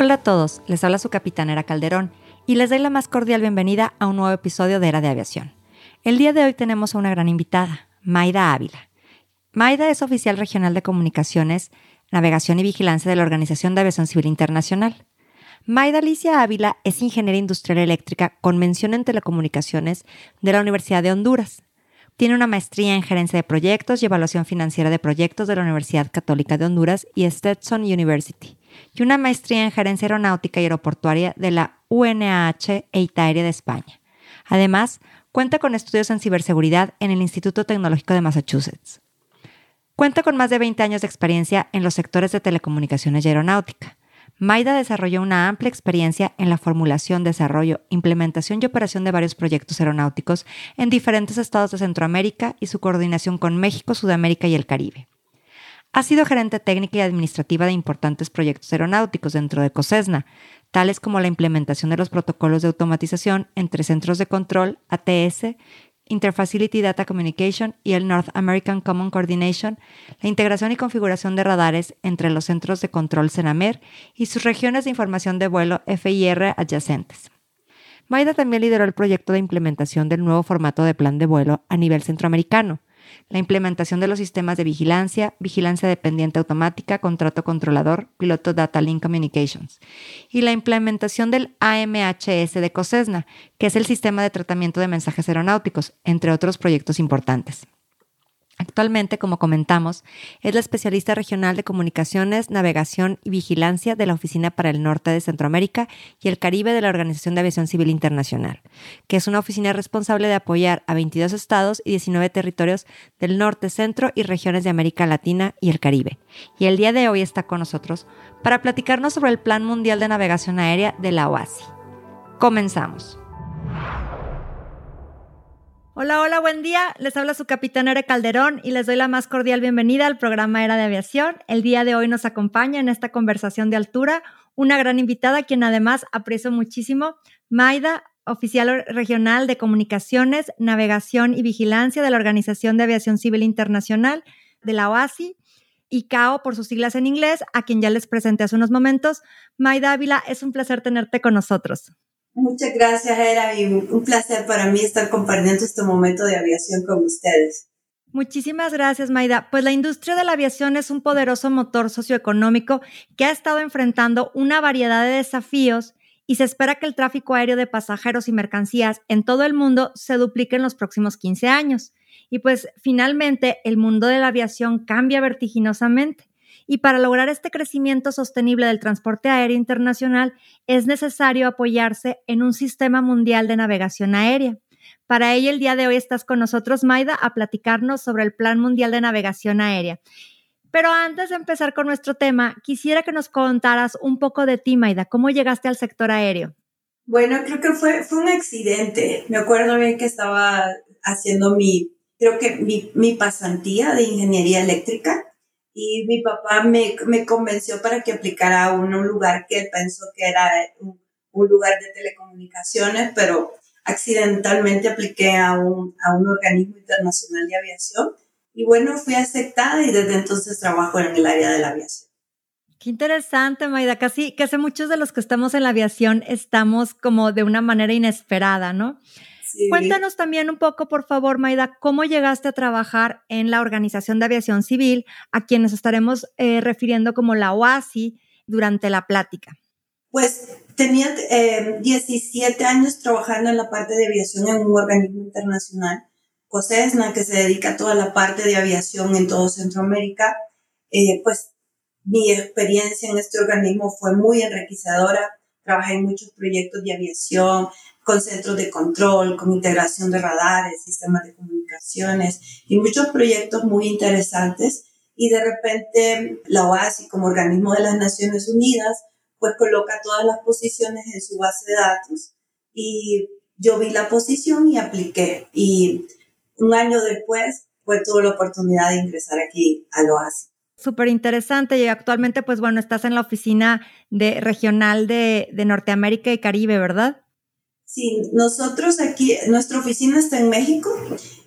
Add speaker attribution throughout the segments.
Speaker 1: Hola a todos, les habla su capitán Calderón y les doy la más cordial bienvenida a un nuevo episodio de Era de Aviación. El día de hoy tenemos a una gran invitada, Maida Ávila. Maida es oficial regional de comunicaciones, navegación y vigilancia de la Organización de Aviación Civil Internacional. Maida Alicia Ávila es ingeniera industrial eléctrica con mención en telecomunicaciones de la Universidad de Honduras. Tiene una maestría en gerencia de proyectos y evaluación financiera de proyectos de la Universidad Católica de Honduras y Stetson University y una maestría en gerencia aeronáutica y aeroportuaria de la UNAH e ITAERIA de España. Además, cuenta con estudios en ciberseguridad en el Instituto Tecnológico de Massachusetts. Cuenta con más de 20 años de experiencia en los sectores de telecomunicaciones y aeronáutica. Maida desarrolló una amplia experiencia en la formulación, desarrollo, implementación y operación de varios proyectos aeronáuticos en diferentes estados de Centroamérica y su coordinación con México, Sudamérica y el Caribe. Ha sido gerente técnica y administrativa de importantes proyectos aeronáuticos dentro de COSESNA, tales como la implementación de los protocolos de automatización entre centros de control, ATS, Interfacility Data Communication y el North American Common Coordination, la integración y configuración de radares entre los centros de control CENAMER y sus regiones de información de vuelo FIR adyacentes. Maida también lideró el proyecto de implementación del nuevo formato de plan de vuelo a nivel centroamericano, la implementación de los sistemas de vigilancia, vigilancia dependiente automática, contrato controlador, piloto Data Link Communications, y la implementación del AMHS de COSESNA, que es el sistema de tratamiento de mensajes aeronáuticos, entre otros proyectos importantes. Actualmente, como comentamos, es la especialista regional de comunicaciones, navegación y vigilancia de la Oficina para el Norte de Centroamérica y el Caribe de la Organización de Aviación Civil Internacional, que es una oficina responsable de apoyar a 22 estados y 19 territorios del norte, centro y regiones de América Latina y el Caribe. Y el día de hoy está con nosotros para platicarnos sobre el Plan Mundial de Navegación Aérea de la OASI. Comenzamos. Hola, hola, buen día. Les habla su capitán Ere Calderón y les doy la más cordial bienvenida al programa Era de Aviación. El día de hoy nos acompaña en esta conversación de altura una gran invitada, quien además aprecio muchísimo, Maida, oficial regional de comunicaciones, navegación y vigilancia de la Organización de Aviación Civil Internacional de la OASI. y CAO por sus siglas en inglés, a quien ya les presenté hace unos momentos. Maida Ávila, es un placer tenerte con nosotros.
Speaker 2: Muchas gracias, Era, y un placer para mí estar compartiendo este momento de aviación con ustedes.
Speaker 1: Muchísimas gracias, Maida. Pues la industria de la aviación es un poderoso motor socioeconómico que ha estado enfrentando una variedad de desafíos y se espera que el tráfico aéreo de pasajeros y mercancías en todo el mundo se duplique en los próximos 15 años. Y pues finalmente el mundo de la aviación cambia vertiginosamente y para lograr este crecimiento sostenible del transporte aéreo internacional es necesario apoyarse en un sistema mundial de navegación aérea. Para ello, el día de hoy estás con nosotros, Maida, a platicarnos sobre el Plan Mundial de Navegación Aérea. Pero antes de empezar con nuestro tema, quisiera que nos contaras un poco de ti, Maida. ¿Cómo llegaste al sector aéreo?
Speaker 2: Bueno, creo que fue, un accidente. Me acuerdo bien que estaba haciendo mi, creo que mi pasantía de ingeniería eléctrica y mi papá me, me, convenció para que aplicara a un, lugar que él pensó que era un, lugar de telecomunicaciones, pero accidentalmente apliqué a un, a un organismo internacional de aviación y bueno, fui aceptada y desde entonces trabajo en el área de la aviación.
Speaker 1: Qué interesante, Maida. Casi, casi muchos de los que estamos en la aviación estamos como de una manera inesperada, ¿no? Cuéntanos también un poco, por favor, Maida, cómo llegaste a trabajar en la Organización de Aviación Civil, a quienes estaremos eh, refiriendo como la OASI durante la plática.
Speaker 2: Pues tenía 17 eh, años trabajando en la parte de aviación en un organismo internacional, COSESNA, que se dedica a toda la parte de aviación en todo Centroamérica. Eh, pues mi experiencia en este organismo fue muy enriquecedora. Trabajé en muchos proyectos de aviación, con centros de control, con integración de radares, sistemas de comunicaciones y muchos proyectos muy interesantes. Y de repente la OASI como organismo de las Naciones Unidas pues coloca todas las posiciones en su base de datos y yo vi la posición y apliqué. Y un año después, pues tuve la oportunidad de ingresar aquí al OASI.
Speaker 1: Súper interesante y actualmente, pues bueno, estás en la oficina de, regional de, de Norteamérica y Caribe, ¿verdad?
Speaker 2: Sí, nosotros aquí, nuestra oficina está en México.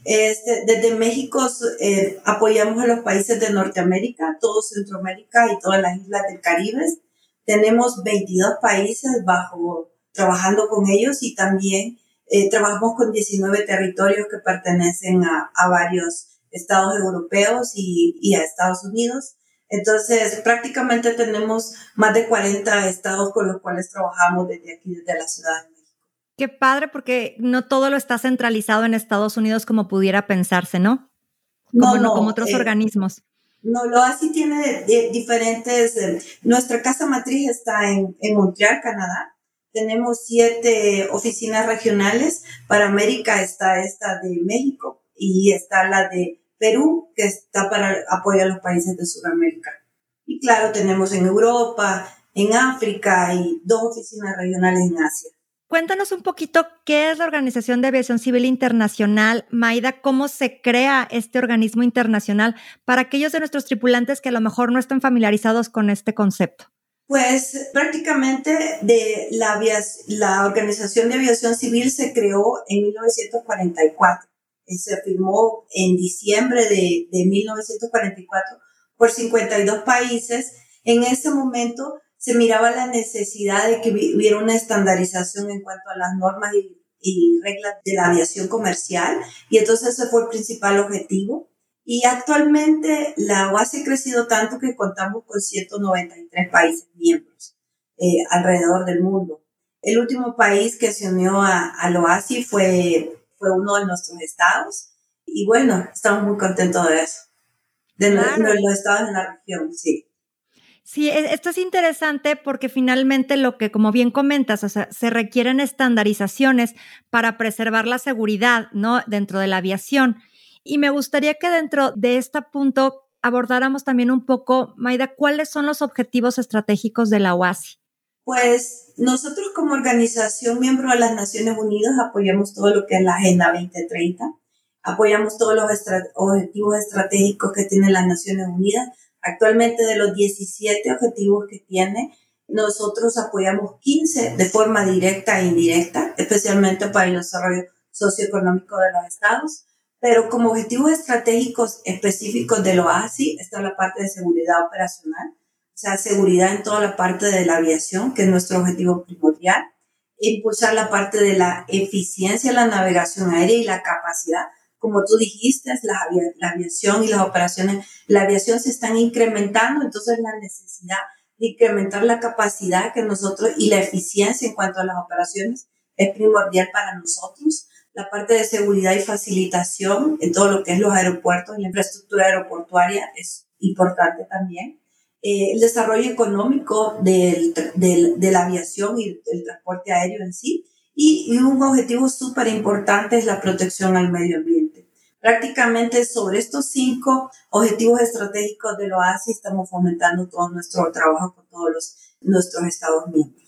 Speaker 2: Este, desde México eh, apoyamos a los países de Norteamérica, todo Centroamérica y todas las islas del Caribe. Tenemos 22 países bajo trabajando con ellos y también eh, trabajamos con 19 territorios que pertenecen a, a varios estados europeos y, y, a Estados Unidos. Entonces, prácticamente tenemos más de 40 estados con los cuales trabajamos desde aquí, desde la Ciudad de México.
Speaker 1: Qué padre, porque no todo lo está centralizado en Estados Unidos como pudiera pensarse, ¿no? Como, no, no, como otros eh, organismos.
Speaker 2: No, lo así tiene diferentes. Eh, nuestra casa matriz está en, en Montreal, Canadá. Tenemos siete oficinas regionales. Para América está esta de México y está la de Perú, que está para apoyar a los países de Sudamérica. Y claro, tenemos en Europa, en África y dos oficinas regionales en Asia.
Speaker 1: Cuéntanos un poquito qué es la Organización de Aviación Civil Internacional, Maida, cómo se crea este organismo internacional para aquellos de nuestros tripulantes que a lo mejor no están familiarizados con este concepto.
Speaker 2: Pues prácticamente de la, la Organización de Aviación Civil se creó en 1944 se firmó en diciembre de, de 1944 por 52 países. En ese momento se miraba la necesidad de que hubiera una estandarización en cuanto a las normas y, y reglas de la aviación comercial y entonces ese fue el principal objetivo. Y actualmente la OASI ha crecido tanto que contamos con 193 países miembros eh, alrededor del mundo. El último país que se unió a, a la OASI fue fue uno de nuestros estados. Y bueno, estamos muy contentos de eso. De, los estados en la región, sí.
Speaker 1: Sí, e, esto es interesante porque finalmente lo que, como bien comentas, se requieren estandarizaciones para preservar la seguridad, ¿no? Dentro de la aviación. Y me gustaría que dentro de este punto abordáramos también un poco, Maida, cuáles son los objetivos estratégicos de la OASI.
Speaker 2: Pues nosotros como organización miembro de las Naciones Unidas apoyamos todo lo que es la Agenda 2030, apoyamos todos los objetivos estratégicos que tiene las Naciones Unidas. Actualmente de los 17 objetivos que tiene, nosotros apoyamos 15 de forma directa e indirecta, especialmente para el desarrollo socioeconómico de los estados. Pero como objetivos estratégicos específicos de lo ASI está la parte de seguridad operacional, sea, seguridad en toda la parte de la aviación, que es nuestro objetivo primordial, impulsar la parte de la eficiencia la navegación aérea y la capacidad. Como tú dijiste, la, la aviación y las operaciones, la aviación se están incrementando, entonces la necesidad de incrementar la capacidad que nosotros y la eficiencia en cuanto a las operaciones es primordial para nosotros. La parte de seguridad y facilitación en todo lo que es los aeropuertos y la infraestructura aeroportuaria es importante también. Eh, el desarrollo económico del, del, de la aviación y el transporte aéreo en sí. Y, un objetivo súper importante es la protección al medio ambiente. Prácticamente sobre estos cinco objetivos estratégicos de lo OASI estamos fomentando todo nuestro trabajo con todos los, nuestros Estados miembros.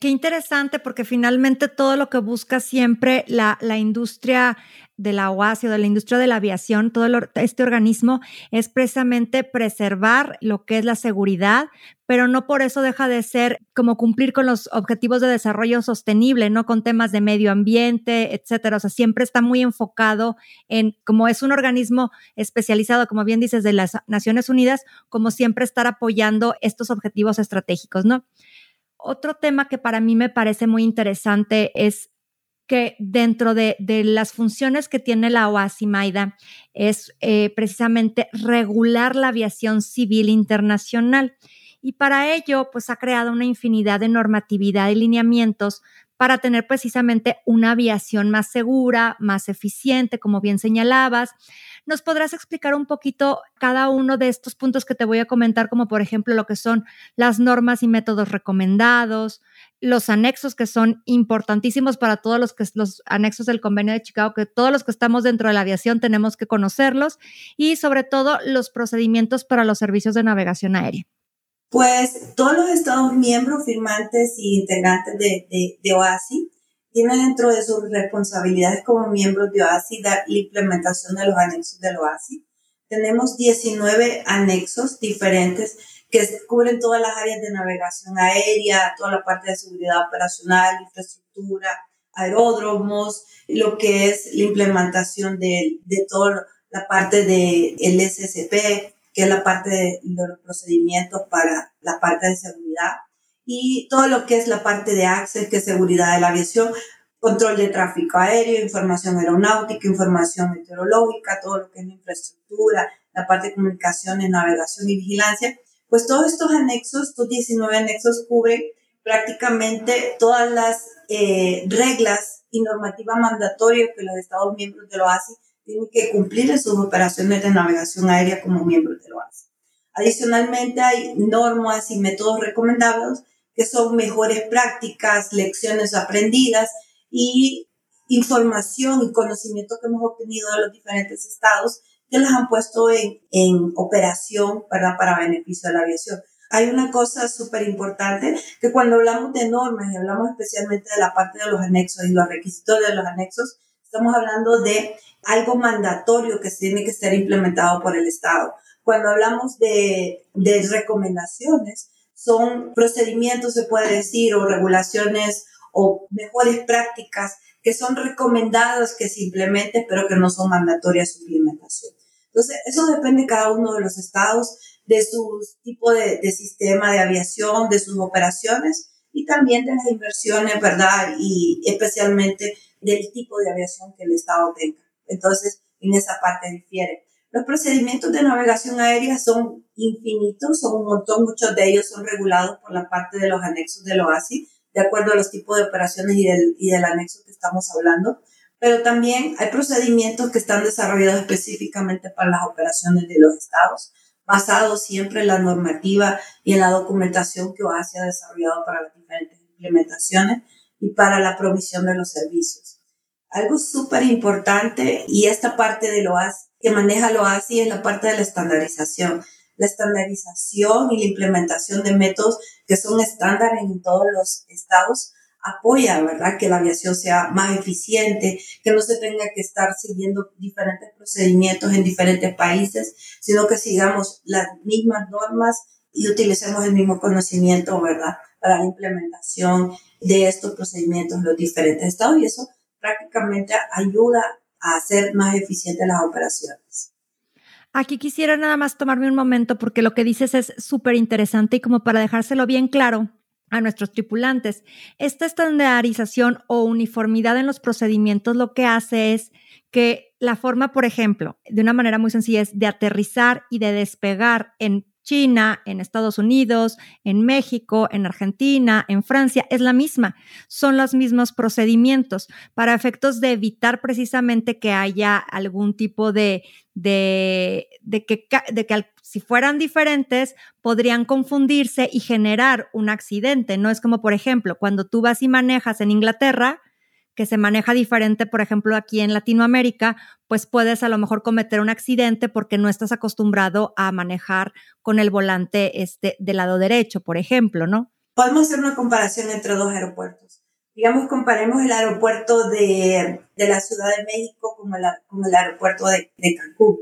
Speaker 1: Qué interesante, porque finalmente todo lo que busca siempre la, la industria de la OASI o de la industria de la aviación, todo este organismo es precisamente preservar lo que es la seguridad, pero no por eso deja de ser como cumplir con los objetivos de desarrollo sostenible, ¿no? Con temas de medio ambiente, etcétera. O sea, siempre está muy enfocado en, como es un organismo especializado, como bien dices, de las Naciones Unidas, como siempre estar apoyando estos objetivos estratégicos, ¿no? Otro tema que para mí me parece muy interesante es que dentro de, las funciones que tiene la OASI Maida es eh, precisamente regular la aviación civil internacional. Y para ello, pues ha creado una infinidad de normatividad y lineamientos para tener precisamente una aviación más segura, más eficiente, como bien señalabas. ¿Nos podrás explicar un poquito cada uno de estos puntos que te voy a comentar, como por ejemplo lo que son las normas y métodos recomendados, los anexos que son importantísimos para todos los que los anexos del convenio de Chicago, que todos los que estamos dentro de la aviación tenemos que conocerlos y sobre todo los procedimientos para los servicios de navegación aérea.
Speaker 2: Pues todos los Estados miembros, firmantes y integrantes de, de, de OASI tienen dentro de sus responsabilidades como miembros de OASI la implementación de los anexos del OASI. Tenemos 19 anexos diferentes que cubren todas las áreas de navegación aérea, toda la parte de seguridad operacional, infraestructura, aeródromos, lo que es la implementación de, de toda la parte del el SSP, que es la parte de, los procedimientos para la parte de seguridad, y todo lo que es la parte de Access, que es seguridad de la aviación, control de tráfico aéreo, información aeronáutica, información meteorológica, todo lo que es la infraestructura, la parte de comunicaciones, navegación y vigilancia, pues todos estos anexos, estos 19 anexos cubren prácticamente todas las eh, reglas y normativa mandatoria que los Estados miembros de la OASI tienen que cumplir en sus operaciones de navegación aérea como miembros de la OASI. Adicionalmente, hay normas y métodos recomendables que son mejores prácticas, lecciones aprendidas y información y conocimiento que hemos obtenido de los diferentes estados que las han puesto en, en operación para, para beneficio de la aviación. Hay una cosa súper importante que cuando hablamos de normas y hablamos especialmente de la parte de los anexos y los requisitos de los anexos, estamos hablando de algo mandatorio que tiene que ser implementado por el Estado. Cuando hablamos de, de recomendaciones, son procedimientos, se puede decir, o regulaciones o mejores prácticas que son recomendadas que se implementen, pero que no son mandatorias su implementación. Entonces, eso depende de cada uno de los estados, de su tipo de, de sistema de aviación, de sus operaciones y también de las inversiones, ¿verdad? Y especialmente del tipo de aviación que el estado tenga. Entonces, en esa parte difiere. Los procedimientos de navegación aérea son infinitos, son un montón, muchos de ellos son regulados por la parte de los anexos del OASI, de acuerdo a los tipos de operaciones y del, y del anexo que estamos hablando. Pero también hay procedimientos que están desarrollados específicamente para las operaciones de los estados, basados siempre en la normativa y en la documentación que OASI ha desarrollado para las diferentes implementaciones y para la provisión de los servicios. Algo súper importante y esta parte de lo que maneja lo OASI es la parte de la estandarización. La estandarización y la implementación de métodos que son estándar en todos los estados apoya, ¿verdad? Que la aviación sea más eficiente, que no se tenga que estar siguiendo diferentes procedimientos en diferentes países, sino que sigamos las mismas normas y utilicemos el mismo conocimiento, ¿verdad? Para la implementación de estos procedimientos en los diferentes estados y eso prácticamente ayuda a hacer más eficientes las operaciones.
Speaker 1: Aquí quisiera nada más tomarme un momento porque lo que dices es súper interesante y como para dejárselo bien claro a nuestros tripulantes, esta estandarización o uniformidad en los procedimientos lo que hace es que la forma, por ejemplo, de una manera muy sencilla es de aterrizar y de despegar en China, en Estados Unidos, en México, en Argentina, en Francia, es la misma. Son los mismos procedimientos para efectos de evitar precisamente que haya algún tipo de, de, que, de que si fueran diferentes, podrían confundirse y generar un accidente. No es como, por ejemplo, cuando tú vas y manejas en Inglaterra, que se maneja diferente, por ejemplo, aquí en Latinoamérica, pues puedes a lo mejor cometer un accidente porque no estás acostumbrado a manejar con el volante este del lado derecho, por ejemplo, ¿no?
Speaker 2: Podemos hacer una comparación entre dos aeropuertos. Digamos, comparemos el aeropuerto de, de la Ciudad de México como, el aeropuerto de, de Cancún.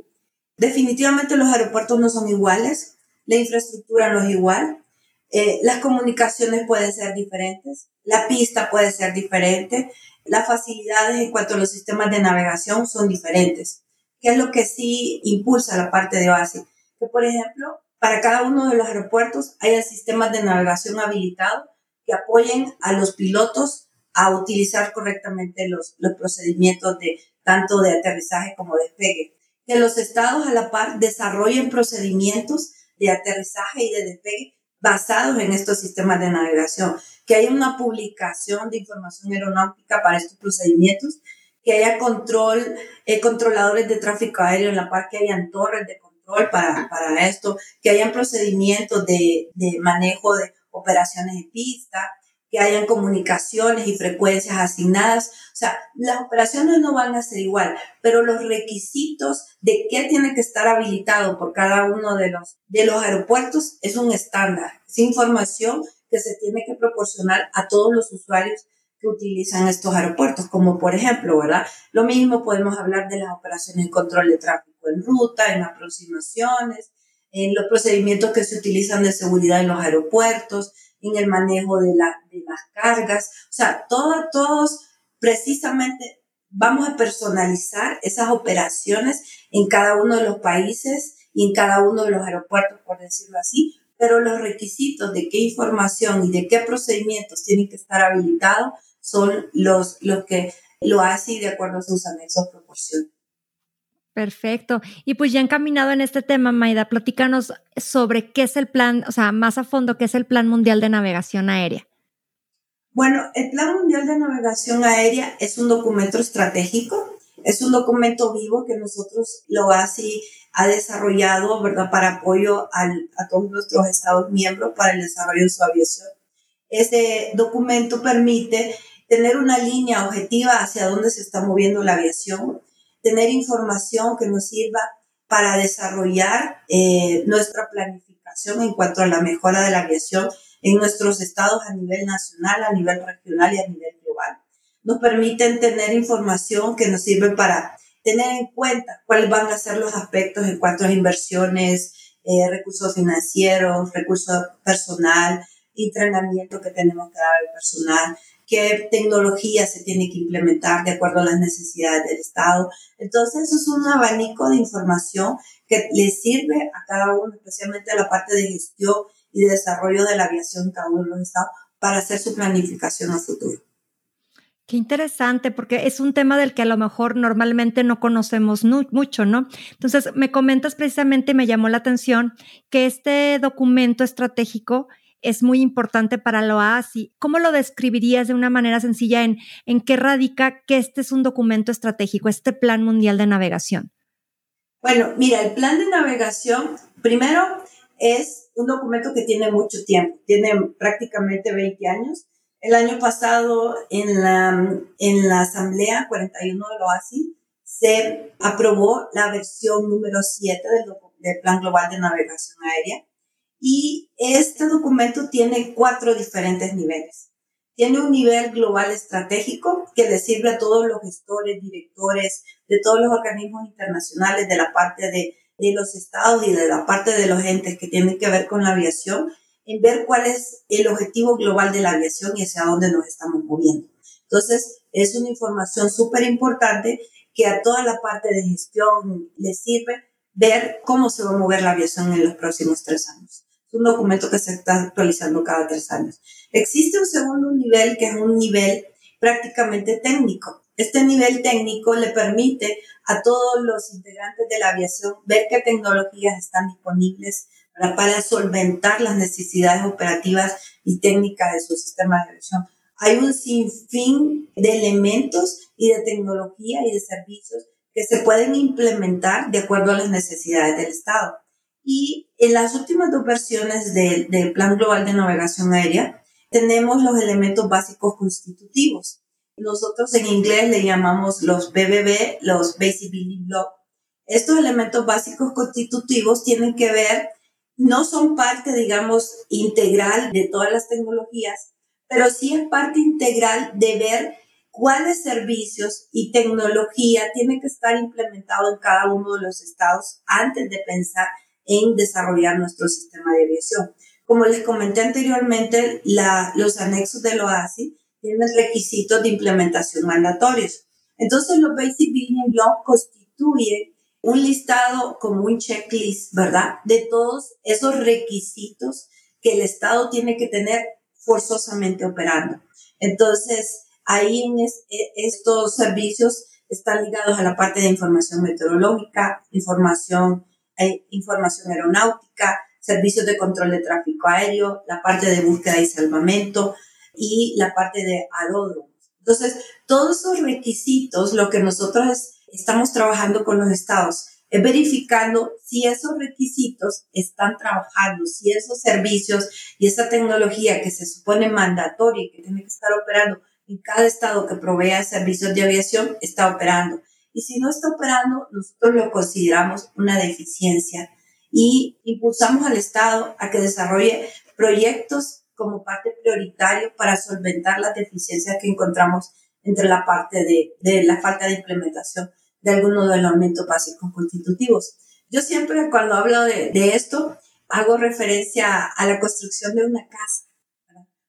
Speaker 2: Definitivamente los aeropuertos no son iguales, la infraestructura no es igual, eh, las comunicaciones pueden ser diferentes, la pista puede ser diferente, las facilidades en cuanto a los sistemas de navegación son diferentes. ¿Qué es lo que sí impulsa la parte de base? Que, por ejemplo, para cada uno de los aeropuertos haya sistemas de navegación habilitados que apoyen a los pilotos a utilizar correctamente los, procedimientos de tanto de aterrizaje como despegue. Que los estados a la par desarrollen procedimientos de aterrizaje y de despegue basados en estos sistemas de navegación, que haya una publicación de información aeronáutica para estos procedimientos, que haya control, eh, controladores de tráfico aéreo en la par, que hayan torres de control para, para esto, que hayan procedimientos de, de manejo de operaciones de pista, que hayan comunicaciones y frecuencias asignadas. O sea, las operaciones no van a ser igual, pero los requisitos de qué tiene que estar habilitado por cada uno de los, de los aeropuertos es un estándar. Es información que se tiene que proporcionar a todos los usuarios que utilizan estos aeropuertos, como por ejemplo, ¿verdad? Lo mismo podemos hablar de las operaciones de control de tráfico en ruta, en aproximaciones, en los procedimientos que se utilizan de seguridad en los aeropuertos, en el manejo de, de las cargas, o sea, todo, todos precisamente vamos a personalizar esas operaciones en cada uno de los países y en cada uno de los aeropuertos, por decirlo así, pero los requisitos de qué información y de qué procedimientos tienen que estar habilitados son los, los que lo hacen de acuerdo a sus anexos proporcionan.
Speaker 1: Perfecto. Y pues ya encaminado en este tema, Maida, platícanos sobre qué es el plan, o sea, más a fondo, qué es el Plan Mundial de Navegación Aérea.
Speaker 2: Bueno, el Plan Mundial de Navegación Aérea es un documento estratégico, es un documento vivo que nosotros lo así ha desarrollado, ¿verdad?, para apoyo a todos nuestros Estados miembros para el desarrollo de su aviación. Este documento permite tener una línea objetiva hacia dónde se está moviendo la aviación, tener información que nos sirva para desarrollar eh, nuestra planificación en cuanto a la mejora de la aviación en nuestros estados a nivel nacional, a nivel regional y a nivel global. Nos permiten tener información que nos sirve para tener en cuenta cuáles van a ser los aspectos en cuanto a inversiones, eh, recursos financieros, recursos personal, entrenamiento que tenemos que dar al personal, qué tecnología se tiene que implementar de acuerdo a las necesidades del Estado. Entonces, eso es un abanico de información que le sirve a cada uno, especialmente a la parte de gestión y de desarrollo de la aviación cada uno de los estados, para hacer su planificación a futuro.
Speaker 1: Qué interesante, porque es un tema del que a lo mejor normalmente no conocemos mucho, ¿no? Entonces, me comentas precisamente, me llamó la atención que este documento estratégico es muy importante para la OASI. ¿Cómo lo describirías de una manera sencilla en, en qué radica que este es un documento estratégico, este Plan Mundial de Navegación?
Speaker 2: Bueno, mira, el Plan de Navegación, primero, es un documento que tiene mucho tiempo, tiene prácticamente 20 años. El año pasado, en la, en la Asamblea 41 de la OASI, se aprobó la versión número 7 del, del Plan Global de Navegación Aérea y este documento tiene cuatro diferentes niveles. Tiene un nivel global estratégico que le sirve a todos los gestores, directores de todos los organismos internacionales de la parte de, de los estados y de la parte de los entes que tienen que ver con la aviación, en ver cuál es el objetivo global de la aviación y hacia dónde nos estamos moviendo. Entonces, es una información súper importante que a toda la parte de gestión le sirve ver cómo se va a mover la aviación en los próximos tres años un documento que se está actualizando cada tres años. Existe un segundo nivel que es un nivel prácticamente técnico. Este nivel técnico le permite a todos los integrantes de la aviación ver qué tecnologías están disponibles para, solventar las necesidades operativas y técnicas de su sistema de aviación. Hay un sinfín de elementos y de tecnología y de servicios que se pueden implementar de acuerdo a las necesidades del Estado. Y en las últimas dos versiones del, Plan Global de Navegación Aérea tenemos los elementos básicos constitutivos. Nosotros en inglés le llamamos los BBB, los Basic Building Blocks. Estos elementos básicos constitutivos tienen que ver, no son parte, digamos, integral de todas las tecnologías, pero sí es parte integral de ver cuáles servicios y tecnología tienen que estar implementados en cada uno de los estados antes de pensar en desarrollar nuestro sistema de aviación. Como les comenté anteriormente, los anexos del OASI tienen requisitos de implementación mandatorios. Entonces, los Basic Building Blocks constituyen un listado como un checklist, ¿verdad? De todos esos requisitos que el Estado tiene que tener forzosamente operando. Entonces, ahí en e, estos servicios están ligados a la parte de información meteorológica, información hay información aeronáutica, servicios de control de tráfico aéreo, la parte de búsqueda y salvamento y la parte de aeródromos. Entonces, todos esos requisitos, lo que nosotros estamos trabajando con los estados, es verificando si esos requisitos están trabajando, si esos servicios y esa tecnología que se supone mandatoria y que tiene que estar operando en cada estado que provea servicios de aviación está operando. Y si no está operando, nosotros lo consideramos una deficiencia y impulsamos al Estado a que desarrolle proyectos como parte prioritaria para solventar las deficiencias que encontramos entre la parte de, de la falta de implementación de algunos de los elementos básicos constitutivos. Yo siempre cuando hablo de, de esto hago referencia a la construcción de una casa.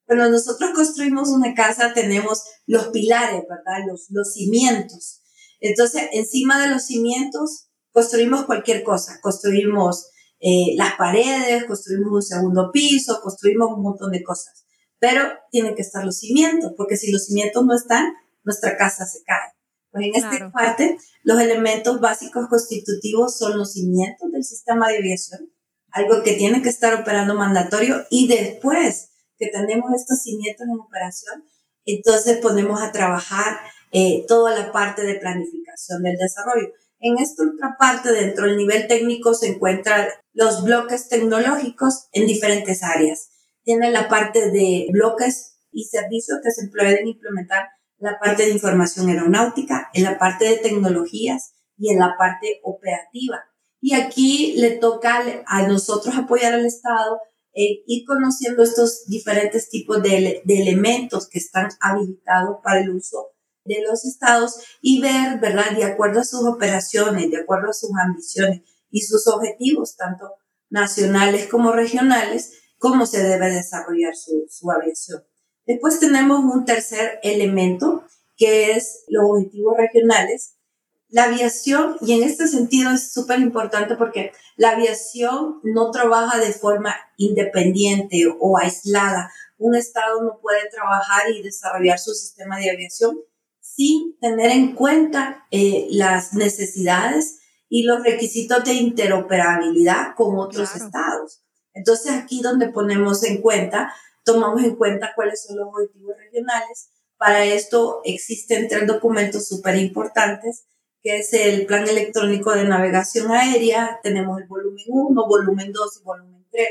Speaker 2: Cuando nosotros construimos una casa tenemos los pilares, ¿verdad? Los, los cimientos. Entonces, encima de los cimientos construimos cualquier cosa. Construimos eh, las paredes, construimos un segundo piso, construimos un montón de cosas. Pero tienen que estar los cimientos, porque si los cimientos no están, nuestra casa se cae. Pues en esta parte, los elementos básicos constitutivos son los cimientos del sistema de aviación, algo que tiene que estar operando mandatorio y después que tenemos estos cimientos en operación, entonces ponemos a trabajar eh, toda la parte de planificación del desarrollo. En esta otra parte, dentro del nivel técnico, se encuentran los bloques tecnológicos en diferentes áreas. Tiene la parte de bloques y servicios que se pueden implementar la parte de información aeronáutica, en la parte de tecnologías y en la parte operativa. Y aquí le toca a nosotros apoyar al Estado e ir conociendo estos diferentes tipos de, de elementos que están habilitados para el uso de los estados y ver, ¿verdad?, de acuerdo a sus operaciones, de acuerdo a sus ambiciones y sus objetivos, tanto nacionales como regionales, cómo se debe desarrollar su, su aviación. Después tenemos un tercer elemento, que es los objetivos regionales. La aviación, y en este sentido es súper importante porque la aviación no trabaja de forma independiente o aislada. Un Estado no puede trabajar y desarrollar su sistema de aviación sin tener en cuenta eh, las necesidades y los requisitos de interoperabilidad con otros estados. Entonces aquí donde ponemos en cuenta, tomamos en cuenta cuáles son los objetivos regionales. Para esto existen tres documentos súper importantes, que es el Plan Electrónico de Navegación Aérea, tenemos el volumen 1, volumen 2 y volumen 3.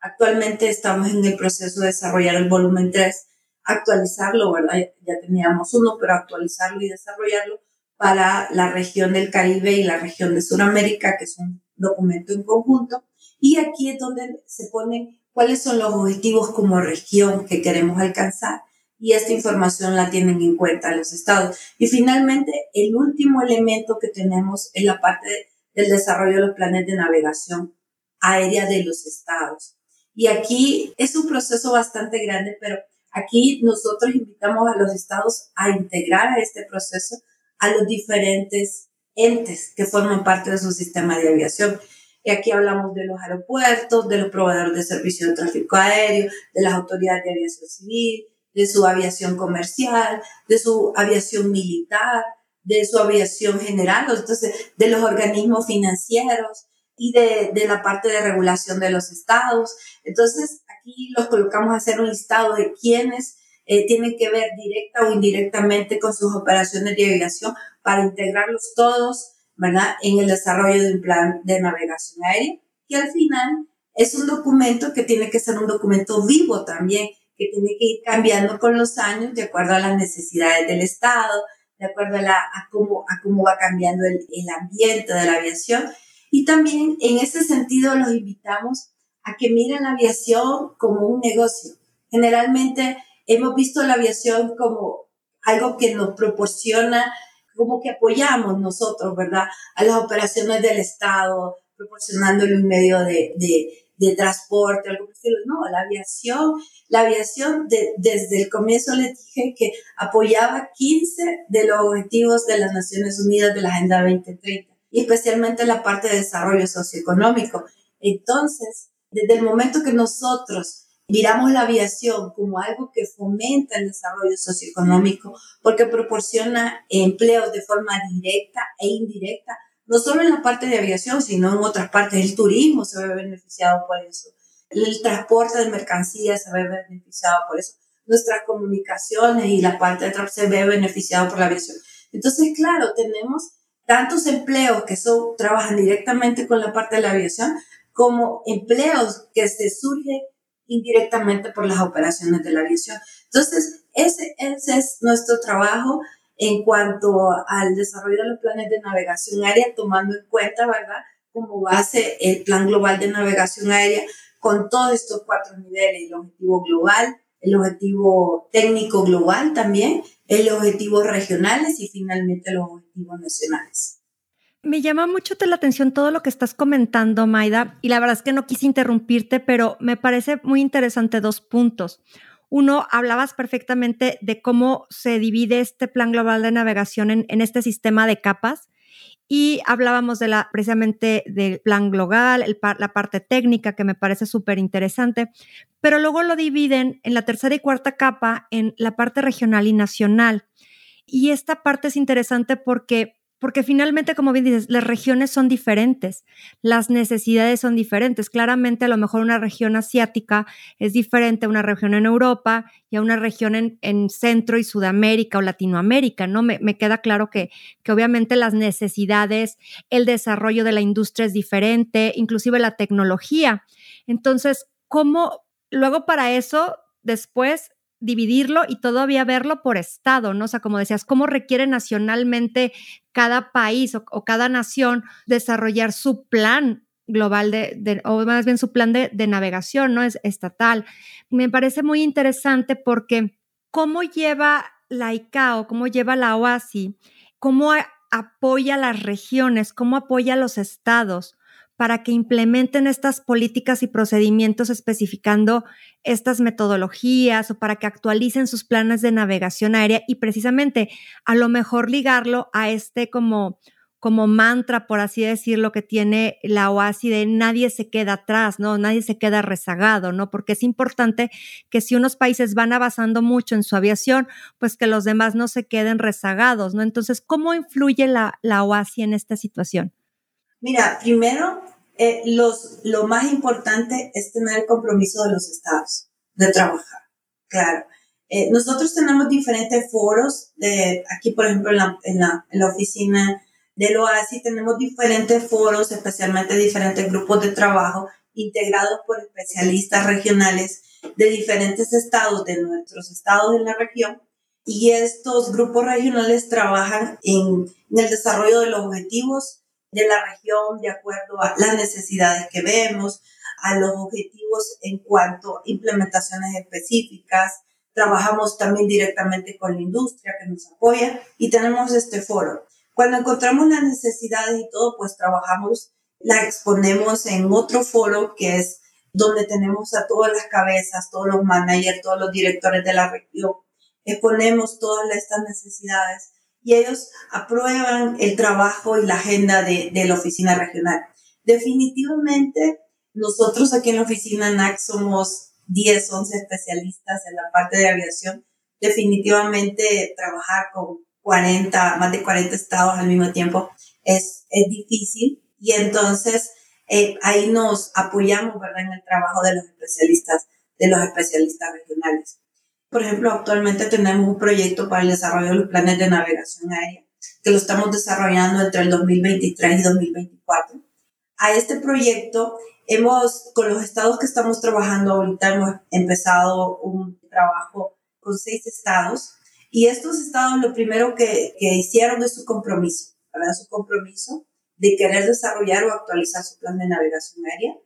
Speaker 2: Actualmente estamos en el proceso de desarrollar el volumen 3 actualizarlo, ¿verdad? Ya teníamos uno, pero actualizarlo y desarrollarlo para la región del Caribe y la región de Sudamérica, que es un documento en conjunto. Y aquí es donde se ponen cuáles son los objetivos como región que queremos alcanzar. Y esta información la tienen en cuenta los estados. Y finalmente, el último elemento que tenemos es la parte del desarrollo de los planes de navegación aérea de los estados. Y aquí es un proceso bastante grande, pero Aquí nosotros invitamos a los estados a integrar a este proceso a los diferentes entes que forman parte de su sistema de aviación. Y aquí hablamos de los aeropuertos, de los proveedores de servicios de tráfico aéreo, de las autoridades de aviación civil, de su aviación comercial, de su aviación militar, de su aviación general, entonces de los organismos financieros y de, de la parte de regulación de los estados. Entonces, aquí los colocamos a hacer un listado de quienes eh, tienen que ver directa o indirectamente con sus operaciones de aviación para integrarlos todos, ¿verdad?, en el desarrollo de un plan de navegación aérea. Y al final es un documento que tiene que ser un documento vivo también, que tiene que ir cambiando con los años de acuerdo a las necesidades del Estado, de acuerdo a, la, a, cómo, a cómo va cambiando el, el ambiente de la aviación. Y también en ese sentido los invitamos a que miren la aviación como un negocio. Generalmente hemos visto la aviación como algo que nos proporciona, como que apoyamos nosotros, ¿verdad? A las operaciones del Estado, proporcionándole un medio de, transporte, algo así. No, la aviación, la aviación desde el comienzo le dije que apoyaba 15 de los objetivos de las Naciones Unidas de la Agenda 2030 y especialmente la parte de desarrollo socioeconómico. Entonces, desde el momento que nosotros miramos la aviación como algo que fomenta el desarrollo socioeconómico, porque proporciona empleos de forma directa e indirecta, no solo en la parte de aviación, sino en otras partes. El turismo se ve beneficiado por eso. El transporte de mercancías se ve beneficiado por eso. Nuestras comunicaciones y la parte de transporte se ve beneficiado por la aviación. Entonces, claro, tenemos tantos empleos que son, trabajan directamente con la parte de la aviación, como empleos que se surgen indirectamente por las operaciones de la aviación. Entonces, ese, ese es nuestro trabajo en cuanto al desarrollo de los planes de navegación aérea, tomando en cuenta, ¿verdad?, como base el Plan Global de Navegación Aérea con todos estos cuatro niveles, el objetivo global, el objetivo técnico global también, el objetivo regionales y finalmente los objetivos nacionales.
Speaker 1: Me llama mucho la atención todo lo que estás comentando, Maida, y la verdad es que no quise interrumpirte, pero me parece muy interesante dos puntos. Uno, hablabas perfectamente de cómo se divide este plan global de navegación en este sistema de capas y hablábamos de la, precisamente del plan global, el, la parte técnica que me parece súper interesante, pero luego lo dividen en la tercera y cuarta capa en la parte regional y nacional. Y esta parte es interesante porque porque finalmente, como bien dices, las regiones son diferentes, las necesidades son diferentes. Claramente, a lo mejor una región asiática es diferente a una región en Europa y a una región en, Centro y Sudamérica o Latinoamérica, ¿no? Me, me queda claro que, que obviamente las necesidades, el desarrollo de la industria es diferente, inclusive la tecnología. Entonces, ¿cómo luego para eso después dividirlo y todavía verlo por estado, ¿no? O sea, como decías, cómo requiere nacionalmente cada país o, cada nación desarrollar su plan global de, o más bien su plan de, navegación, ¿no? Es estatal. Me parece muy interesante porque cómo lleva la ICAO, cómo lleva la OASI, cómo apoya las regiones, cómo apoya a los estados, para que implementen estas políticas y procedimientos especificando estas metodologías o para que actualicen sus planes de navegación aérea y precisamente a lo mejor ligarlo a este como como mantra, por así decirlo, que tiene la OASI de nadie se queda atrás, ¿no? Nadie se queda rezagado, ¿no? Porque es importante que si unos países van avanzando mucho en su aviación, pues que los demás no se queden rezagados, ¿no? Entonces, ¿cómo influye la, la OASI en esta situación?
Speaker 2: Mira, primero, eh, los, lo más importante es tener el compromiso de los estados de trabajar. Claro. Eh, nosotros tenemos diferentes foros, de, aquí por ejemplo en la, en la, en la oficina del OASI tenemos diferentes foros, especialmente diferentes grupos de trabajo integrados por especialistas regionales de diferentes estados, de nuestros estados en la región. Y estos grupos regionales trabajan en, en el desarrollo de los objetivos de la región de acuerdo a las necesidades que vemos, a los objetivos en cuanto a implementaciones específicas. Trabajamos también directamente con la industria que nos apoya y tenemos este foro. Cuando encontramos las necesidades y todo, pues trabajamos, la exponemos en otro foro que es donde tenemos a todas las cabezas, todos los managers, todos los directores de la región, exponemos todas estas necesidades y ellos aprueban el trabajo y la agenda de, de la oficina regional. Definitivamente, nosotros aquí en la oficina NAC somos 10, 11 especialistas en la parte de aviación. Definitivamente trabajar con 40, más de 40 estados al mismo tiempo es, es difícil y entonces eh, ahí nos apoyamos, ¿verdad?, en el trabajo de los especialistas, de los especialistas regionales. Por ejemplo, actualmente tenemos un proyecto para el desarrollo de los planes de navegación aérea, que lo estamos desarrollando entre el 2023 y 2024. A este proyecto hemos, con los estados que estamos trabajando ahorita, hemos empezado un trabajo con seis estados y estos estados lo primero que, que hicieron es su compromiso, ¿verdad? Su compromiso de querer desarrollar o actualizar su plan de navegación aérea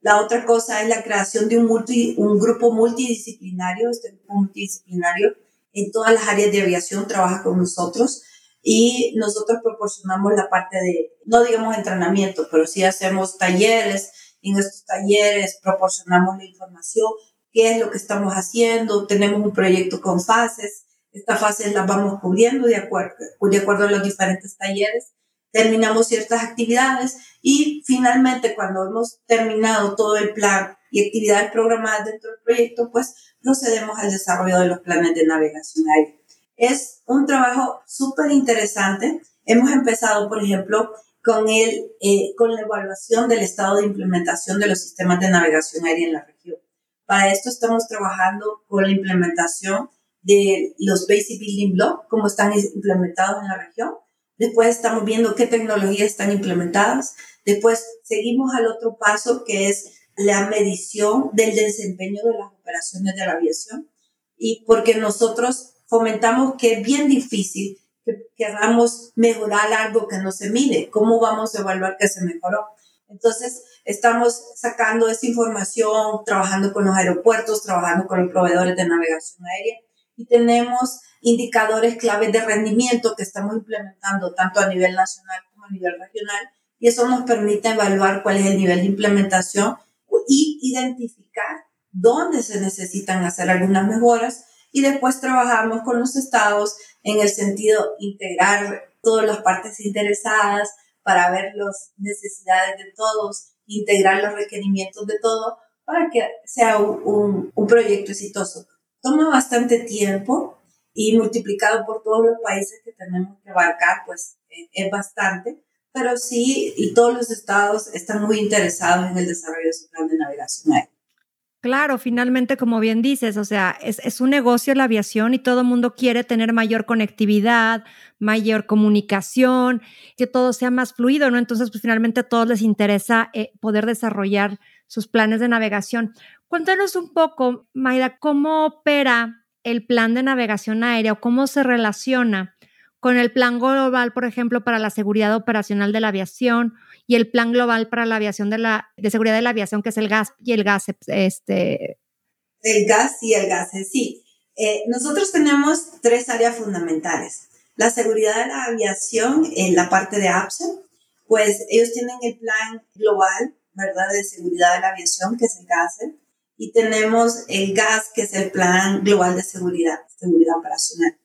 Speaker 2: la otra cosa es la creación de un, multi, un grupo multidisciplinario, este grupo multidisciplinario en todas las áreas de aviación trabaja con nosotros y nosotros proporcionamos la parte de, no digamos entrenamiento, pero sí hacemos talleres. En estos talleres proporcionamos la información, qué es lo que estamos haciendo, tenemos un proyecto con fases, estas fases las vamos cubriendo de acuerdo, de acuerdo a los diferentes talleres terminamos ciertas actividades y finalmente cuando hemos terminado todo el plan y actividades programadas dentro del proyecto, pues procedemos al desarrollo de los planes de navegación aérea. Es un trabajo súper interesante. Hemos empezado, por ejemplo, con, el, eh, con la evaluación del estado de implementación de los sistemas de navegación aérea en la región. Para esto estamos trabajando con la implementación de los Basic Building Blocks, como están implementados en la región, después estamos viendo qué tecnologías están implementadas, después seguimos al otro paso que es la medición del desempeño de las operaciones de la aviación. Y porque nosotros fomentamos que es bien difícil que queramos mejorar algo que no se mide, ¿cómo vamos a evaluar que se mejoró? Entonces, estamos sacando esa información, trabajando con los aeropuertos, trabajando con los proveedores de navegación aérea y tenemos indicadores claves de rendimiento que estamos implementando tanto a nivel nacional como a nivel regional y eso nos permite evaluar cuál es el nivel de implementación y identificar dónde se necesitan hacer algunas mejoras y después trabajamos con los estados en el sentido integrar todas las partes interesadas para ver las necesidades de todos, integrar los requerimientos de todos para que sea un, un proyecto exitoso. Toma bastante tiempo y multiplicado por todos los países que tenemos que abarcar, pues eh, es bastante, pero sí, y todos los estados están muy interesados en el desarrollo de su plan de navegación aérea.
Speaker 1: Claro, finalmente, como bien dices, o sea, es, es un negocio la aviación y todo el mundo quiere tener mayor conectividad, mayor comunicación, que todo sea más fluido, ¿no? Entonces, pues finalmente a todos les interesa eh, poder desarrollar sus planes de navegación. Cuéntanos un poco, Maida, cómo opera el plan de navegación aérea o cómo se relaciona con el plan global, por ejemplo, para la seguridad operacional de la aviación y el plan global para la aviación de la de seguridad de la aviación, que es el gas y el gas, este.
Speaker 2: El gas y el gas, sí. Eh, nosotros tenemos tres áreas fundamentales. La seguridad de la aviación en la parte de APSA, pues ellos tienen el plan global, ¿verdad?, de seguridad de la aviación, que es el gas, y tenemos el gas, que es el plan global de seguridad, seguridad operacional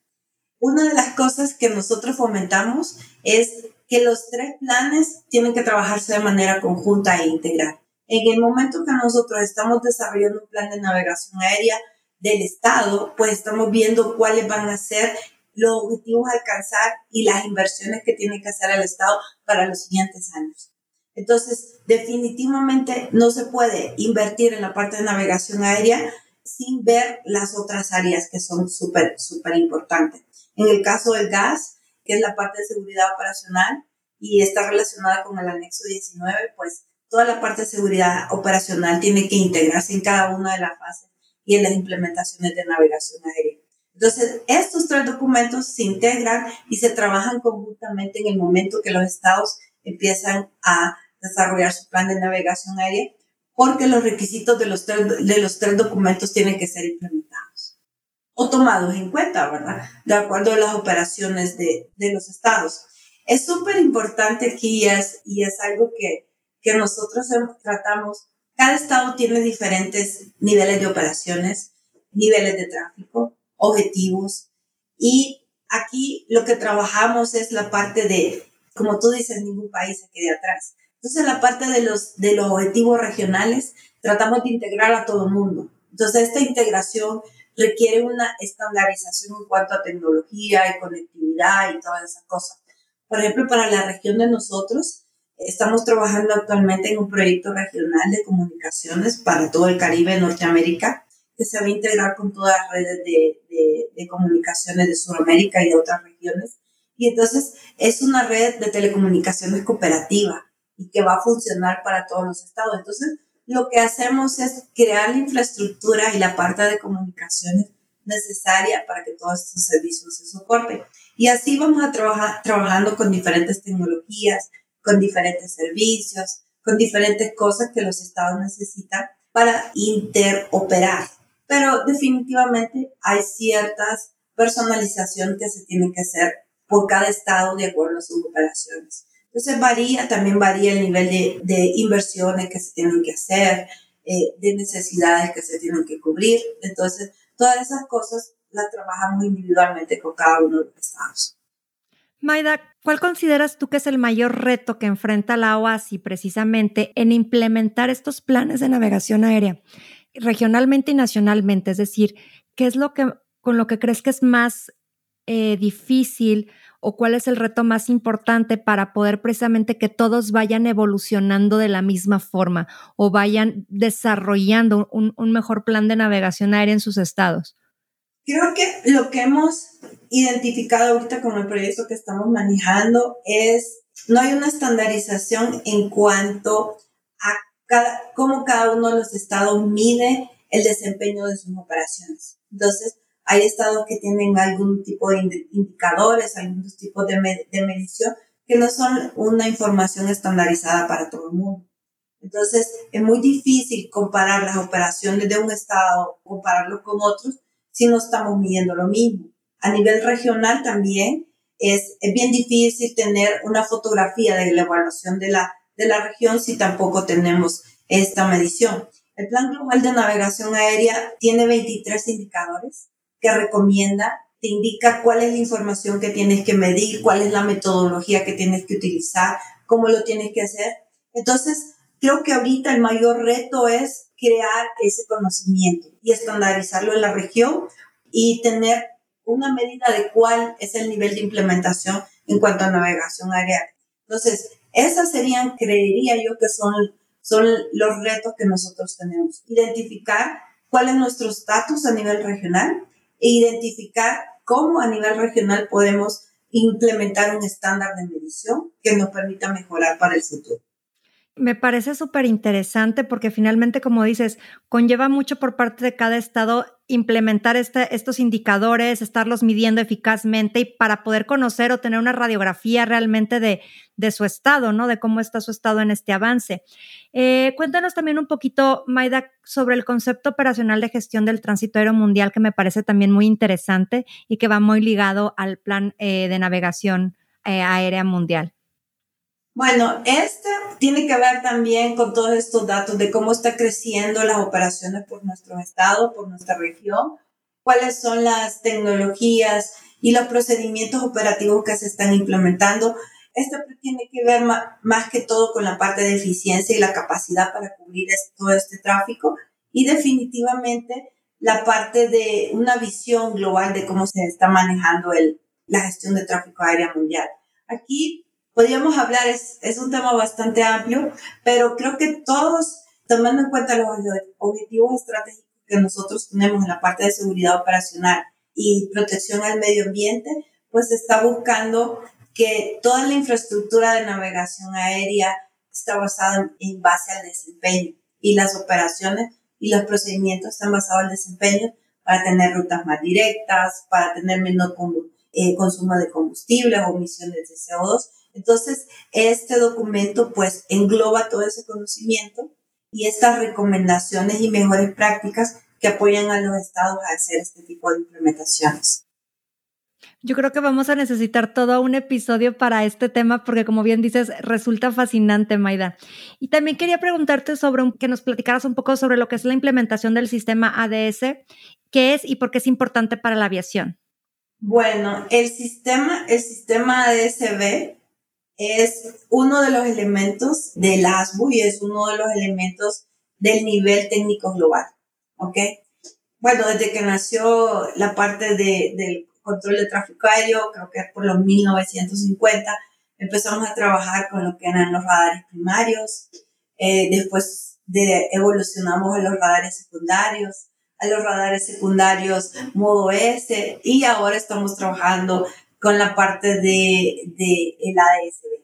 Speaker 2: una de las cosas que nosotros fomentamos es que los tres planes tienen que trabajarse de manera conjunta e integral. En el momento que nosotros estamos desarrollando un plan de navegación aérea del Estado, pues estamos viendo cuáles van a ser los objetivos a alcanzar y las inversiones que tiene que hacer el Estado para los siguientes años. Entonces, definitivamente no se puede invertir en la parte de navegación aérea sin ver las otras áreas que son súper, súper importantes. En el caso del gas, que es la parte de seguridad operacional y está relacionada con el anexo 19, pues toda la parte de seguridad operacional tiene que integrarse en cada una de las fases y en las implementaciones de navegación aérea. Entonces, estos tres documentos se integran y se trabajan conjuntamente en el momento que los estados empiezan a desarrollar su plan de navegación aérea, porque los requisitos de los tres, de los tres documentos tienen que ser implementados o tomados en cuenta, ¿verdad? De acuerdo a las operaciones de, de los estados. Es súper importante aquí y es, y es algo que, que nosotros tratamos. Cada estado tiene diferentes niveles de operaciones, niveles de tráfico, objetivos. Y aquí lo que trabajamos es la parte de, como tú dices, ningún país se quede atrás. Entonces, la parte de los, de los objetivos regionales, tratamos de integrar a todo el mundo. Entonces, esta integración requiere una estandarización en cuanto a tecnología y conectividad y todas esas cosas. Por ejemplo, para la región de nosotros, estamos trabajando actualmente en un proyecto regional de comunicaciones para todo el Caribe, Norteamérica, que se va a integrar con todas las redes de, de, de comunicaciones de Sudamérica y de otras regiones. Y entonces es una red de telecomunicaciones cooperativa y que va a funcionar para todos los estados. Entonces, lo que hacemos es crear la infraestructura y la parte de comunicaciones necesaria para que todos estos servicios se soporten. Y así vamos a trabajar trabajando con diferentes tecnologías, con diferentes servicios, con diferentes cosas que los estados necesitan para interoperar. Pero definitivamente hay ciertas personalizaciones que se tienen que hacer por cada estado de acuerdo a sus operaciones. Entonces varía, también varía el nivel de, de inversiones que se tienen que hacer, eh, de necesidades que se tienen que cubrir. Entonces, todas esas cosas las trabajamos individualmente con cada uno de los estados.
Speaker 1: Maida, ¿cuál consideras tú que es el mayor reto que enfrenta la OASI precisamente en implementar estos planes de navegación aérea regionalmente y nacionalmente? Es decir, ¿qué es lo que con lo que crees que es más eh, difícil o cuál es el reto más importante para poder precisamente que todos vayan evolucionando de la misma forma o vayan desarrollando un, mejor plan de navegación aérea en sus estados?
Speaker 2: Creo que lo que hemos identificado ahorita con el proyecto que estamos manejando es, no hay una estandarización en cuanto a cada, cómo cada uno de los estados mide el desempeño de sus operaciones. Entonces, hay estados que tienen algún tipo de indicadores, algunos tipos de, de medición que no son una información estandarizada para todo el mundo. Entonces, es muy difícil comparar las operaciones de un estado, compararlo con otros, si no estamos midiendo lo mismo. A nivel regional también es, es bien difícil tener una fotografía de la evaluación de la, de la región si tampoco tenemos esta medición. El Plan Global de Navegación Aérea tiene 23 indicadores que recomienda, te indica cuál es la información que tienes que medir, cuál es la metodología que tienes que utilizar, cómo lo tienes que hacer. Entonces, creo que ahorita el mayor reto es crear ese conocimiento y estandarizarlo en la región y tener una medida de cuál es el nivel de implementación en cuanto a navegación aérea. Entonces, esas serían, creería yo, que son, son los retos que nosotros tenemos. Identificar cuál es nuestro estatus a nivel regional e identificar cómo a nivel regional podemos implementar un estándar de medición que nos permita mejorar para el futuro.
Speaker 1: Me parece súper interesante porque finalmente, como dices, conlleva mucho por parte de cada estado implementar este, estos indicadores, estarlos midiendo eficazmente y para poder conocer o tener una radiografía realmente de, su estado, ¿no? De cómo está su estado en este avance. Eh, cuéntanos también un poquito, Maida, sobre el concepto operacional de gestión del tránsito aéreo mundial, que me parece también muy interesante y que va muy ligado al plan eh, de navegación eh, aérea mundial.
Speaker 2: Bueno, este tiene que ver también con todos estos datos de cómo está creciendo las operaciones por nuestro estado, por nuestra región, cuáles son las tecnologías y los procedimientos operativos que se están implementando. Esto tiene que ver más, que todo con la parte de eficiencia y la capacidad para cubrir todo este tráfico y definitivamente la parte de una visión global de cómo se está manejando el, la gestión de tráfico aéreo mundial. Aquí podríamos hablar, es, es un tema bastante amplio, pero creo que todos, tomando en cuenta los objetivos estratégicos que nosotros tenemos en la parte de seguridad operacional y protección al medio ambiente, pues está buscando que toda la infraestructura de navegación aérea está basada en, base al desempeño y las operaciones y los procedimientos están basados en desempeño para tener rutas más directas, para tener menor eh, consumo de combustible o emisiones de CO2 entonces, este documento pues engloba todo ese conocimiento y estas recomendaciones y mejores prácticas que apoyan a los estados a hacer este tipo de implementaciones.
Speaker 1: Yo creo que vamos a necesitar todo un episodio para este tema porque como bien dices, resulta fascinante, Maida. Y también quería preguntarte sobre que nos platicaras un poco sobre lo que es la implementación del sistema ADS, qué es y por qué es importante para la aviación.
Speaker 2: Bueno, el sistema, el sistema ADSB es uno de los elementos del ASBU y es uno de los elementos del nivel técnico global. ¿Ok? Bueno, desde que nació la parte de, del control de tráfico aéreo, creo que por los 1950, empezamos a trabajar con lo que eran los radares primarios, eh, después de, evolucionamos a los radares secundarios, a los radares secundarios modo S y ahora estamos trabajando con la parte de, de el ADSB.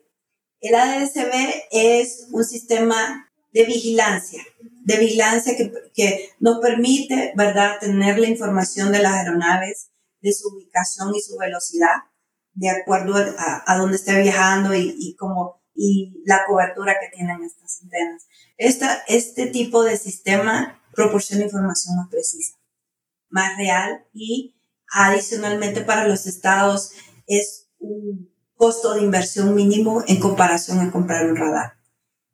Speaker 2: El ADSB es un sistema de vigilancia, de vigilancia que, que, nos permite, ¿verdad?, tener la información de las aeronaves, de su ubicación y su velocidad, de acuerdo a, a dónde esté viajando y, y, como, y la cobertura que tienen estas antenas. Esta, este tipo de sistema proporciona información más precisa, más real y adicionalmente para los estados es un costo de inversión mínimo en comparación a comprar un radar.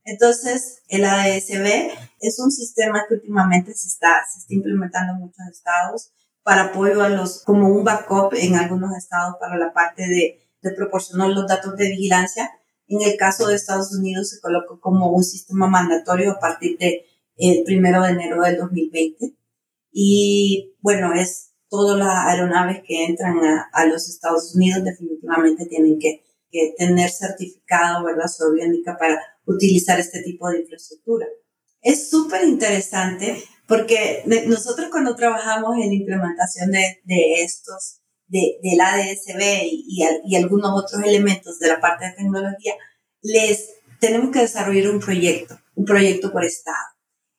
Speaker 2: Entonces, el ADSB es un sistema que últimamente se está, implementando en muchos estados para apoyo a los, como un backup en algunos estados para la parte de, proporcionar los datos de vigilancia. En el caso de Estados Unidos se colocó como un sistema mandatorio a partir de el primero de enero del 2020. Y bueno, es todas las aeronaves que entran a, los Estados Unidos definitivamente tienen que, tener certificado, ¿verdad?, su aviónica para utilizar este tipo de infraestructura. es súper interesante porque nosotros cuando trabajamos en la implementación de, de estos, de, del ADSB y, y, algunos otros elementos de la parte de tecnología, les tenemos que desarrollar un proyecto, un proyecto por estado.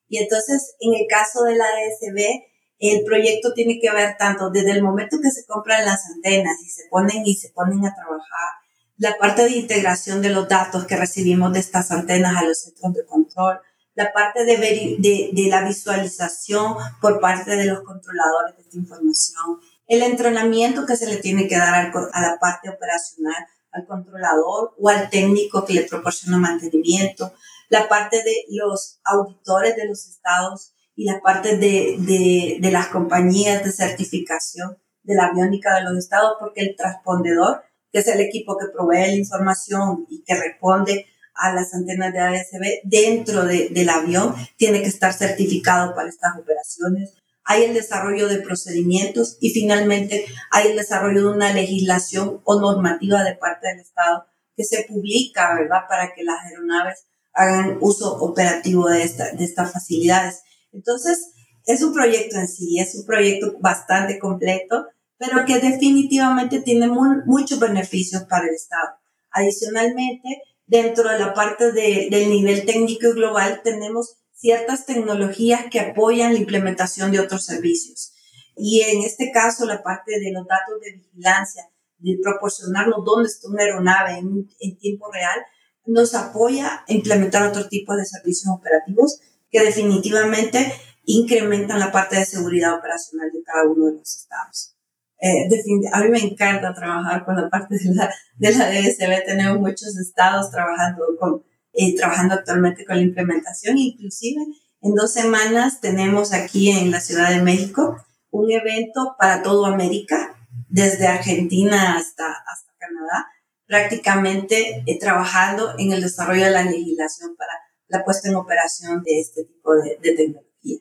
Speaker 2: Y entonces, en el caso del ADSB, el proyecto tiene que ver tanto desde el momento que se compran las antenas y se ponen y se ponen a trabajar, la parte de integración de los datos que recibimos de estas antenas a los centros de control, la parte de, de, de la visualización por parte de los controladores de esta información, el entrenamiento que se le tiene que dar a la parte operacional, al controlador o al técnico que le proporciona mantenimiento, la parte de los auditores de los estados y la parte de, de, de las compañías de certificación de la aviónica de los estados, porque el transpondedor, que es el equipo que provee la información y que responde a las antenas de ASB dentro de, del avión, tiene que estar certificado para estas operaciones. Hay el desarrollo de procedimientos y finalmente hay el desarrollo de una legislación o normativa de parte del Estado que se publica, ¿verdad?, para que las aeronaves hagan uso operativo de, esta, de estas facilidades. Entonces, es un proyecto en sí, es un proyecto bastante completo, pero que definitivamente tiene muchos beneficios para el Estado. Adicionalmente, dentro de la parte de, del nivel técnico y global, tenemos ciertas tecnologías que apoyan la implementación de otros servicios. Y en este caso, la parte de los datos de vigilancia, de proporcionarnos dónde está una aeronave en, en tiempo real, nos apoya a implementar otro tipo de servicios operativos que definitivamente incrementan la parte de seguridad operacional de cada uno de los estados. Eh, a mí me encanta trabajar con la parte de la, de la DSB. Tenemos muchos estados trabajando, con, eh, trabajando actualmente con la implementación. Inclusive en dos semanas tenemos aquí en la Ciudad de México un evento para toda América, desde Argentina hasta, hasta Canadá, prácticamente eh, trabajando en el desarrollo de la legislación para la puesta en operación de este tipo de, tecnología.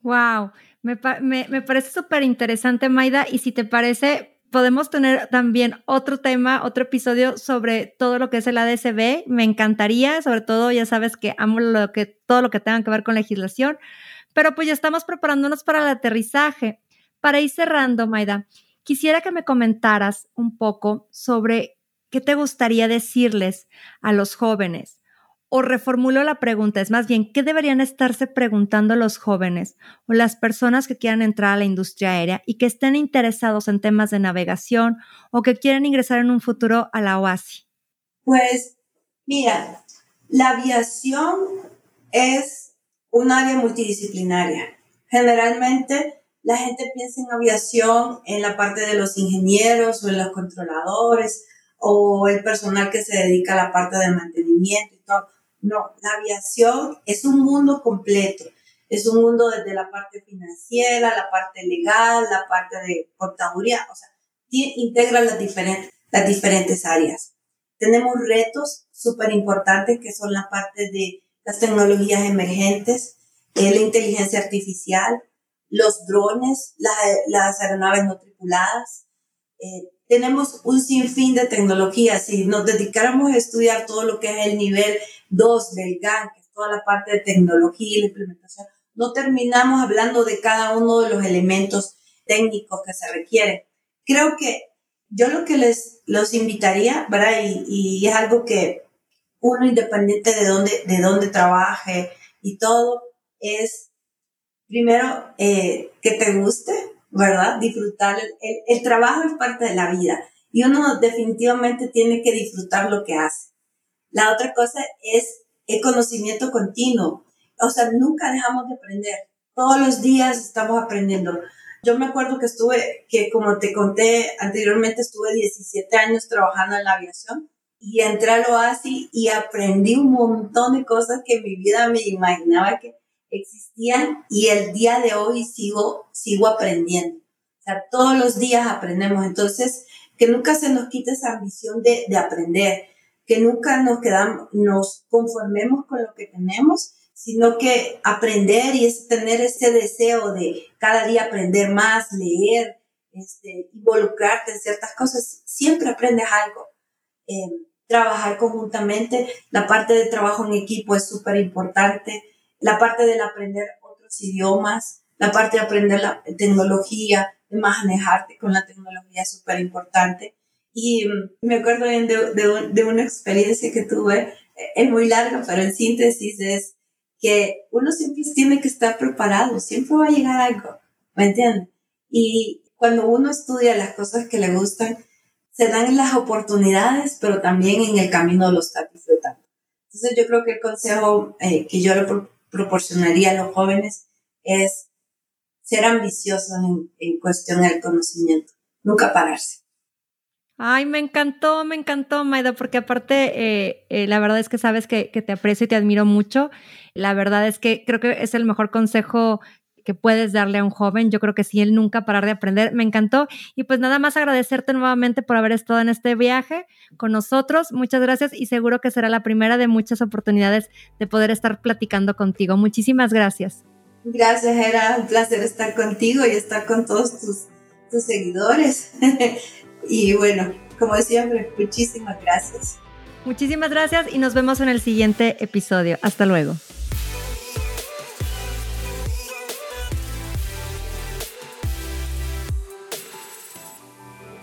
Speaker 1: Wow, me, me, me parece súper interesante, Maida, y si te parece, podemos tener también otro tema, otro episodio sobre todo lo que es el ADSB. Me encantaría, sobre todo, ya sabes que amo lo que, todo lo que tenga que ver con legislación, pero pues ya estamos preparándonos para el aterrizaje. Para ir cerrando, Maida, quisiera que me comentaras un poco sobre qué te gustaría decirles a los jóvenes o reformulo la pregunta, es más bien, ¿qué deberían estarse preguntando los jóvenes o las personas que quieran entrar a la industria aérea y que estén interesados en temas de navegación o que quieren ingresar en un futuro a la OASI?
Speaker 2: Pues mira, la aviación es un área multidisciplinaria. Generalmente la gente piensa en aviación en la parte de los ingenieros o en los controladores o el personal que se dedica a la parte de mantenimiento y todo. No, la aviación es un mundo completo. Es un mundo desde la parte financiera, la parte legal, la parte de contaduría, o sea, integra las diferentes, las diferentes áreas. Tenemos retos súper importantes que son la parte de las tecnologías emergentes, eh, la inteligencia artificial, los drones, las aeronaves no tripuladas. Eh, tenemos un sinfín de tecnologías. Si nos dedicáramos a estudiar todo lo que es el nivel dos del GAN, que es toda la parte de tecnología y la implementación, no terminamos hablando de cada uno de los elementos técnicos que se requieren. Creo que yo lo que les los invitaría, ¿verdad? Y, es algo que uno independiente de dónde, de dónde trabaje y todo, es primero eh, que te guste, ¿verdad? Disfrutar. El, el trabajo es parte de la vida y uno definitivamente tiene que disfrutar lo que hace. La otra cosa es el conocimiento continuo. O sea, nunca dejamos de aprender. Todos los días estamos aprendiendo. Yo me acuerdo que estuve, que como te conté anteriormente, estuve 17 años trabajando en la aviación y entré al OASI y aprendí un montón de cosas que en mi vida me imaginaba que existían y el día de hoy sigo, sigo aprendiendo. O sea, todos los días aprendemos. Entonces, que nunca se nos quite esa ambición de, de aprender que nunca nos quedamos, nos conformemos con lo que tenemos, sino que aprender y es tener ese deseo de cada día aprender más, leer, este, involucrarte en ciertas cosas, siempre aprendes algo. Eh, trabajar conjuntamente, la parte de trabajo en equipo es súper importante. La parte del aprender otros idiomas, la parte de aprender la tecnología, de manejarte con la tecnología es súper importante. Y mm, me acuerdo bien de, de, de, una experiencia que tuve, eh, es muy larga, pero en síntesis es que uno siempre tiene que estar preparado, siempre va a llegar algo, ¿me entiendes? Y cuando uno estudia las cosas que le gustan, se dan las oportunidades, pero también en el camino lo está disfrutando. Entonces yo creo que el consejo eh, que yo le proporcionaría a los jóvenes es ser ambiciosos en, cuestión del conocimiento, nunca pararse.
Speaker 1: Ay, me encantó, me encantó, Maida, porque aparte, eh, eh, la verdad es que sabes que, que, te aprecio y te admiro mucho. La verdad es que creo que es el mejor consejo que puedes darle a un joven. Yo creo que sí, él nunca parar de aprender. Me encantó. Y pues nada más agradecerte nuevamente por haber estado en este viaje con nosotros. Muchas gracias y seguro que será la primera de muchas oportunidades de poder estar platicando contigo. Muchísimas gracias.
Speaker 2: Gracias, era un placer estar contigo y estar con todos tus, tus seguidores. y bueno, como siempre, muchísimas gracias.
Speaker 1: Muchísimas gracias y nos vemos en el siguiente episodio. Hasta luego.